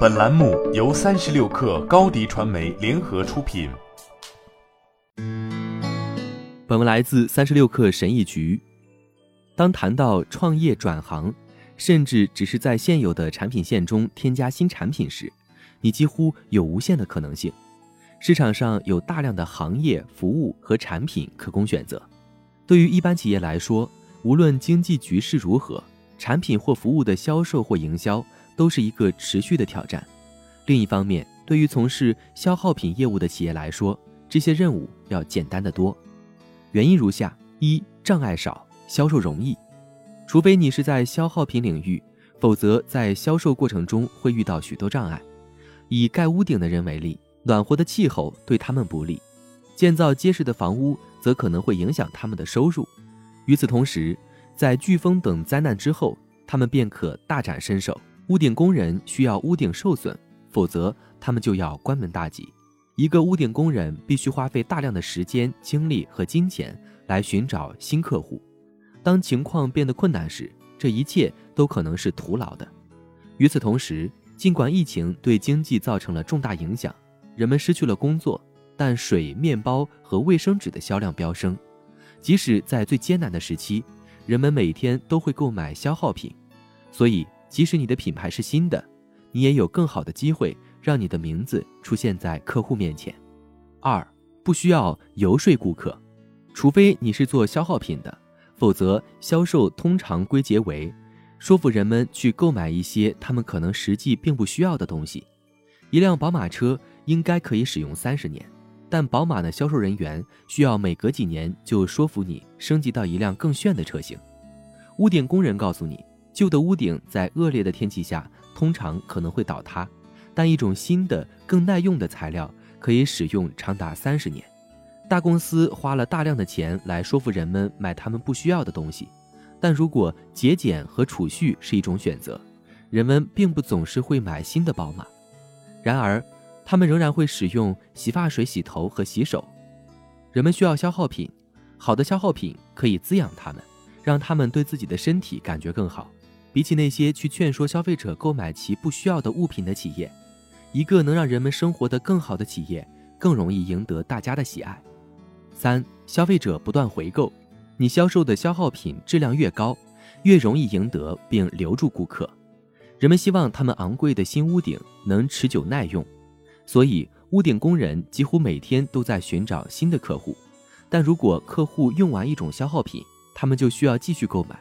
本栏目由三十六氪高低传媒联合出品。本文来自三十六氪神译局。当谈到创业转行，甚至只是在现有的产品线中添加新产品时，你几乎有无限的可能性。市场上有大量的行业、服务和产品可供选择。对于一般企业来说，无论经济局势如何，产品或服务的销售或营销都是一个持续的挑战。另一方面，对于从事消耗品业务的企业来说，这些任务要简单的多。原因如下：一、障碍少，销售容易。除非你是在消耗品领域，否则在销售过程中会遇到许多障碍。以盖屋顶的人为例，暖和的气候对他们不利；建造结实的房屋则可能会影响他们的收入。与此同时，在飓风等灾难之后，他们便可大展身手。屋顶工人需要屋顶受损，否则他们就要关门大吉。一个屋顶工人必须花费大量的时间、精力和金钱来寻找新客户。当情况变得困难时，这一切都可能是徒劳的。与此同时，尽管疫情对经济造成了重大影响，人们失去了工作，但水、面包和卫生纸的销量飙升。即使在最艰难的时期，人们每天都会购买消耗品，所以即使你的品牌是新的，你也有更好的机会让你的名字出现在客户面前。二，不需要游说顾客，除非你是做消耗品的，否则销售通常归结为说服人们去购买一些他们可能实际并不需要的东西。一辆宝马车应该可以使用三十年。但宝马的销售人员需要每隔几年就说服你升级到一辆更炫的车型。屋顶工人告诉你，旧的屋顶在恶劣的天气下通常可能会倒塌，但一种新的、更耐用的材料可以使用长达三十年。大公司花了大量的钱来说服人们买他们不需要的东西，但如果节俭和储蓄是一种选择，人们并不总是会买新的宝马。然而。他们仍然会使用洗发水洗头和洗手。人们需要消耗品，好的消耗品可以滋养他们，让他们对自己的身体感觉更好。比起那些去劝说消费者购买其不需要的物品的企业，一个能让人们生活得更好的企业更容易赢得大家的喜爱。三、消费者不断回购，你销售的消耗品质量越高，越容易赢得并留住顾客。人们希望他们昂贵的新屋顶能持久耐用。所以，屋顶工人几乎每天都在寻找新的客户。但如果客户用完一种消耗品，他们就需要继续购买。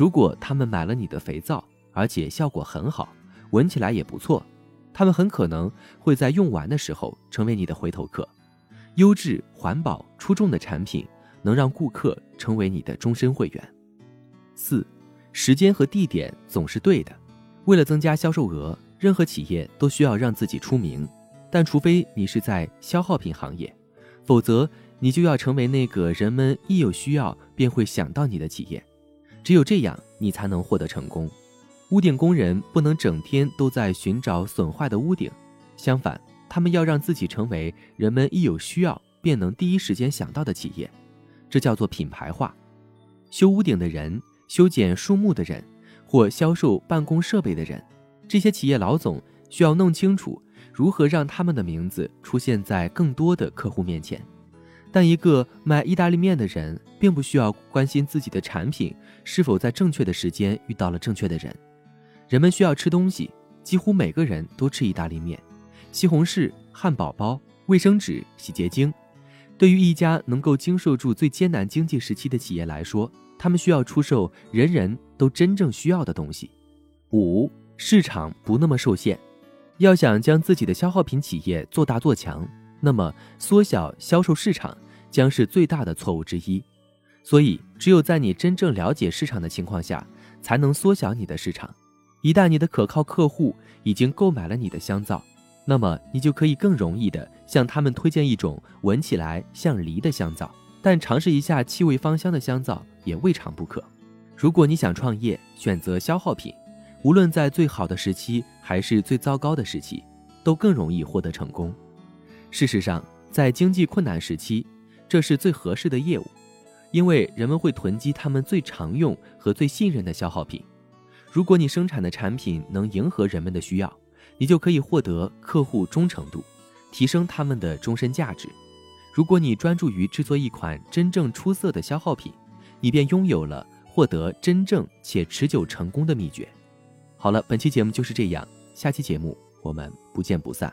如果他们买了你的肥皂，而且效果很好，闻起来也不错，他们很可能会在用完的时候成为你的回头客。优质、环保、出众的产品能让顾客成为你的终身会员。四，时间和地点总是对的。为了增加销售额，任何企业都需要让自己出名。但除非你是在消耗品行业，否则你就要成为那个人们一有需要便会想到你的企业。只有这样，你才能获得成功。屋顶工人不能整天都在寻找损坏的屋顶，相反，他们要让自己成为人们一有需要便能第一时间想到的企业。这叫做品牌化。修屋顶的人、修剪树木的人，或销售办公设备的人，这些企业老总需要弄清楚。如何让他们的名字出现在更多的客户面前？但一个卖意大利面的人并不需要关心自己的产品是否在正确的时间遇到了正确的人。人们需要吃东西，几乎每个人都吃意大利面、西红柿、汉堡包、卫生纸、洗洁精。对于一家能够经受住最艰难经济时期的企业来说，他们需要出售人人都真正需要的东西。五、市场不那么受限。要想将自己的消耗品企业做大做强，那么缩小销售市场将是最大的错误之一。所以，只有在你真正了解市场的情况下，才能缩小你的市场。一旦你的可靠客户已经购买了你的香皂，那么你就可以更容易的向他们推荐一种闻起来像梨的香皂。但尝试一下气味芳香的香皂也未尝不可。如果你想创业，选择消耗品。无论在最好的时期还是最糟糕的时期，都更容易获得成功。事实上，在经济困难时期，这是最合适的业务，因为人们会囤积他们最常用和最信任的消耗品。如果你生产的产品能迎合人们的需要，你就可以获得客户忠诚度，提升他们的终身价值。如果你专注于制作一款真正出色的消耗品，你便拥有了获得真正且持久成功的秘诀。好了，本期节目就是这样，下期节目我们不见不散。